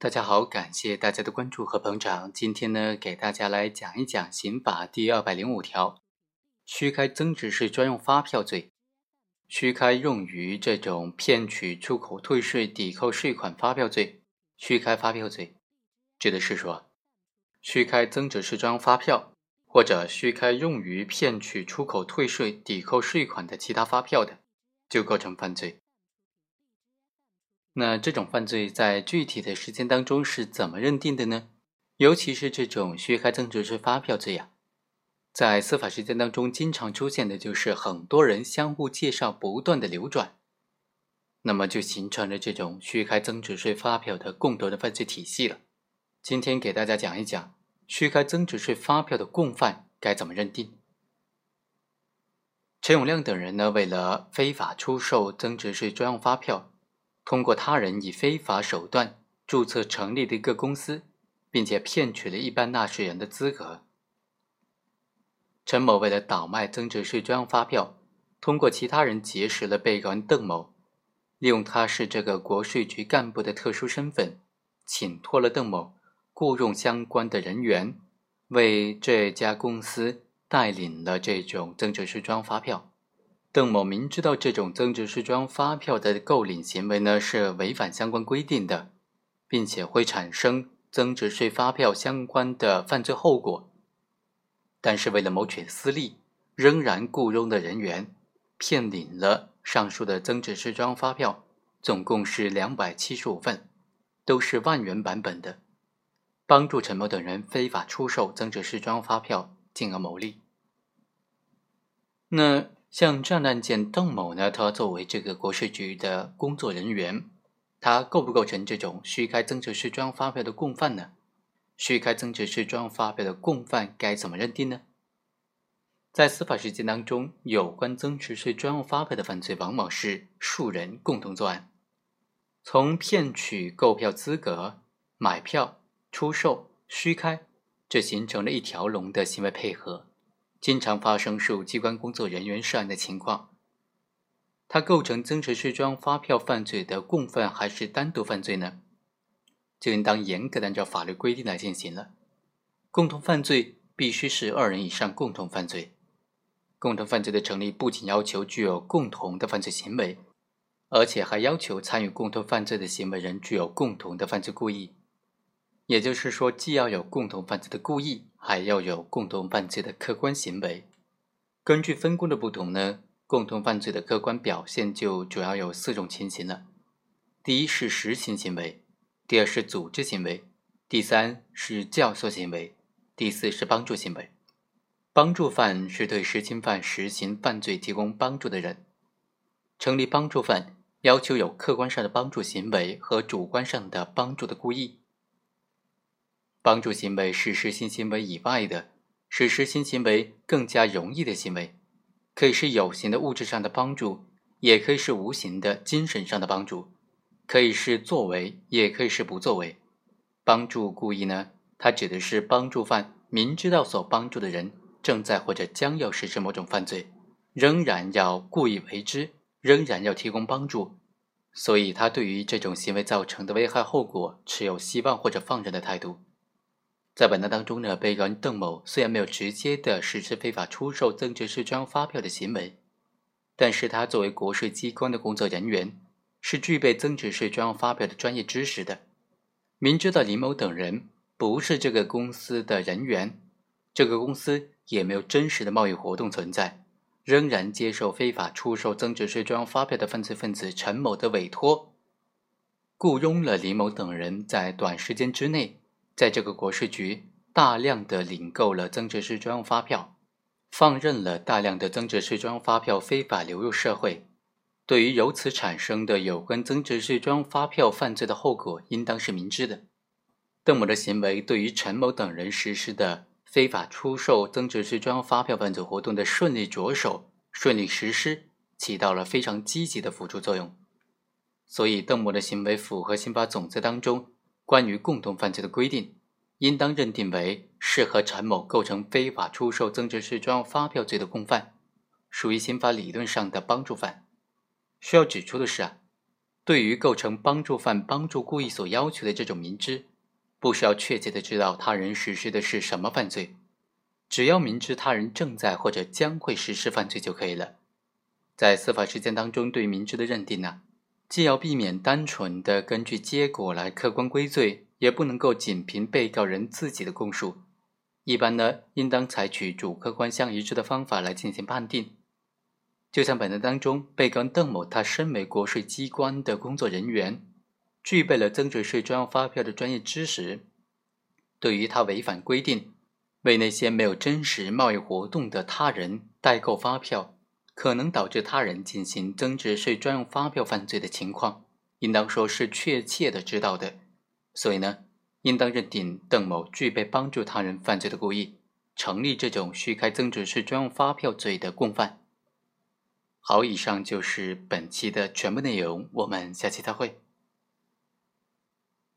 大家好，感谢大家的关注和捧场。今天呢，给大家来讲一讲刑法第二百零五条，虚开增值税专用发票罪。虚开用于这种骗取出口退税抵扣税款发票罪。虚开发票罪，指的是说，虚开增值税专用发票，或者虚开用于骗取出口退税抵扣税款的其他发票的，就构成犯罪。那这种犯罪在具体的时间当中是怎么认定的呢？尤其是这种虚开增值税发票罪呀，在司法实践当中经常出现的就是很多人相互介绍，不断的流转，那么就形成了这种虚开增值税发票的共同的犯罪体系了。今天给大家讲一讲虚开增值税发票的共犯该怎么认定。陈永亮等人呢，为了非法出售增值税专用发票。通过他人以非法手段注册成立的一个公司，并且骗取了一般纳税人的资格。陈某为了倒卖增值税专用发票，通过其他人结识了被告人邓某，利用他是这个国税局干部的特殊身份，请托了邓某雇佣相关的人员，为这家公司代领了这种增值税专用发票。邓某明知道这种增值税专用发票的购领行为呢是违反相关规定的，并且会产生增值税发票相关的犯罪后果，但是为了谋取私利，仍然雇佣的人员骗领了上述的增值税专用发票，总共是两百七十五份，都是万元版本的，帮助陈某等人非法出售增值税专用发票，进而牟利。那。像这样的案件，邓某呢，他作为这个国税局的工作人员，他构不构成这种虚开增值税专用发票的共犯呢？虚开增值税专用发票的共犯该怎么认定呢？在司法实践当中，有关增值税专用发票的犯罪，往往是数人共同作案，从骗取购票资格、买票、出售、虚开，这形成了一条龙的行为配合。经常发生属机关工作人员涉案的情况，它构成增值税专用发票犯罪的共犯还是单独犯罪呢？就应当严格的按照法律规定来进行了。共同犯罪必须是二人以上共同犯罪。共同犯罪的成立不仅要求具有共同的犯罪行为，而且还要求参与共同犯罪的行为人具有共同的犯罪故意。也就是说，既要有共同犯罪的故意，还要有共同犯罪的客观行为。根据分工的不同呢，共同犯罪的客观表现就主要有四种情形了：第一是实行行为，第二是组织行为，第三是教唆行为，第四是帮助行为。帮助犯是对实行犯实行犯罪提供帮助的人。成立帮助犯，要求有客观上的帮助行为和主观上的帮助的故意。帮助行为是实行行为以外的，使实行行为更加容易的行为，可以是有形的物质上的帮助，也可以是无形的精神上的帮助，可以是作为，也可以是不作为。帮助故意呢？它指的是帮助犯明知道所帮助的人正在或者将要实施某种犯罪，仍然要故意为之，仍然要提供帮助，所以他对于这种行为造成的危害后果持有希望或者放任的态度。在本案当中呢，被告人邓某虽然没有直接的实施非法出售增值税专用发票的行为，但是他作为国税机关的工作人员，是具备增值税专用发票的专业知识的。明知道李某等人不是这个公司的人员，这个公司也没有真实的贸易活动存在，仍然接受非法出售增值税专用发票的犯罪分子陈某的委托，雇佣了李某等人在短时间之内。在这个国税局大量的领购了增值税专用发票，放任了大量的增值税专用发票非法流入社会，对于由此产生的有关增值税专用发票犯罪的后果，应当是明知的。邓某的行为对于陈某等人实施的非法出售增值税专用发票犯罪活动的顺利着手、顺利实施，起到了非常积极的辅助作用。所以，邓某的行为符合刑法总则当中。关于共同犯罪的规定，应当认定为是和陈某构成非法出售增值税专用发票罪的共犯，属于刑法理论上的帮助犯。需要指出的是啊，对于构成帮助犯帮助故意所要求的这种明知，不需要确切的知道他人实施的是什么犯罪，只要明知他人正在或者将会实施犯罪就可以了。在司法实践当中，对明知的认定呢，既要避免单纯的根据结果来客观归罪，也不能够仅凭被告人自己的供述。一般呢，应当采取主客观相一致的方法来进行判定。就像本案当中，被告人邓某，他身为国税机关的工作人员，具备了增值税专用发票的专业知识。对于他违反规定，为那些没有真实贸易活动的他人代购发票，可能导致他人进行增值税专用发票犯罪的情况，应当说是确切的知道的。所以呢，应当认定邓某具备帮助他人犯罪的故意，成立这种虚开增值税专用发票罪的共犯。好，以上就是本期的全部内容，我们下期再会。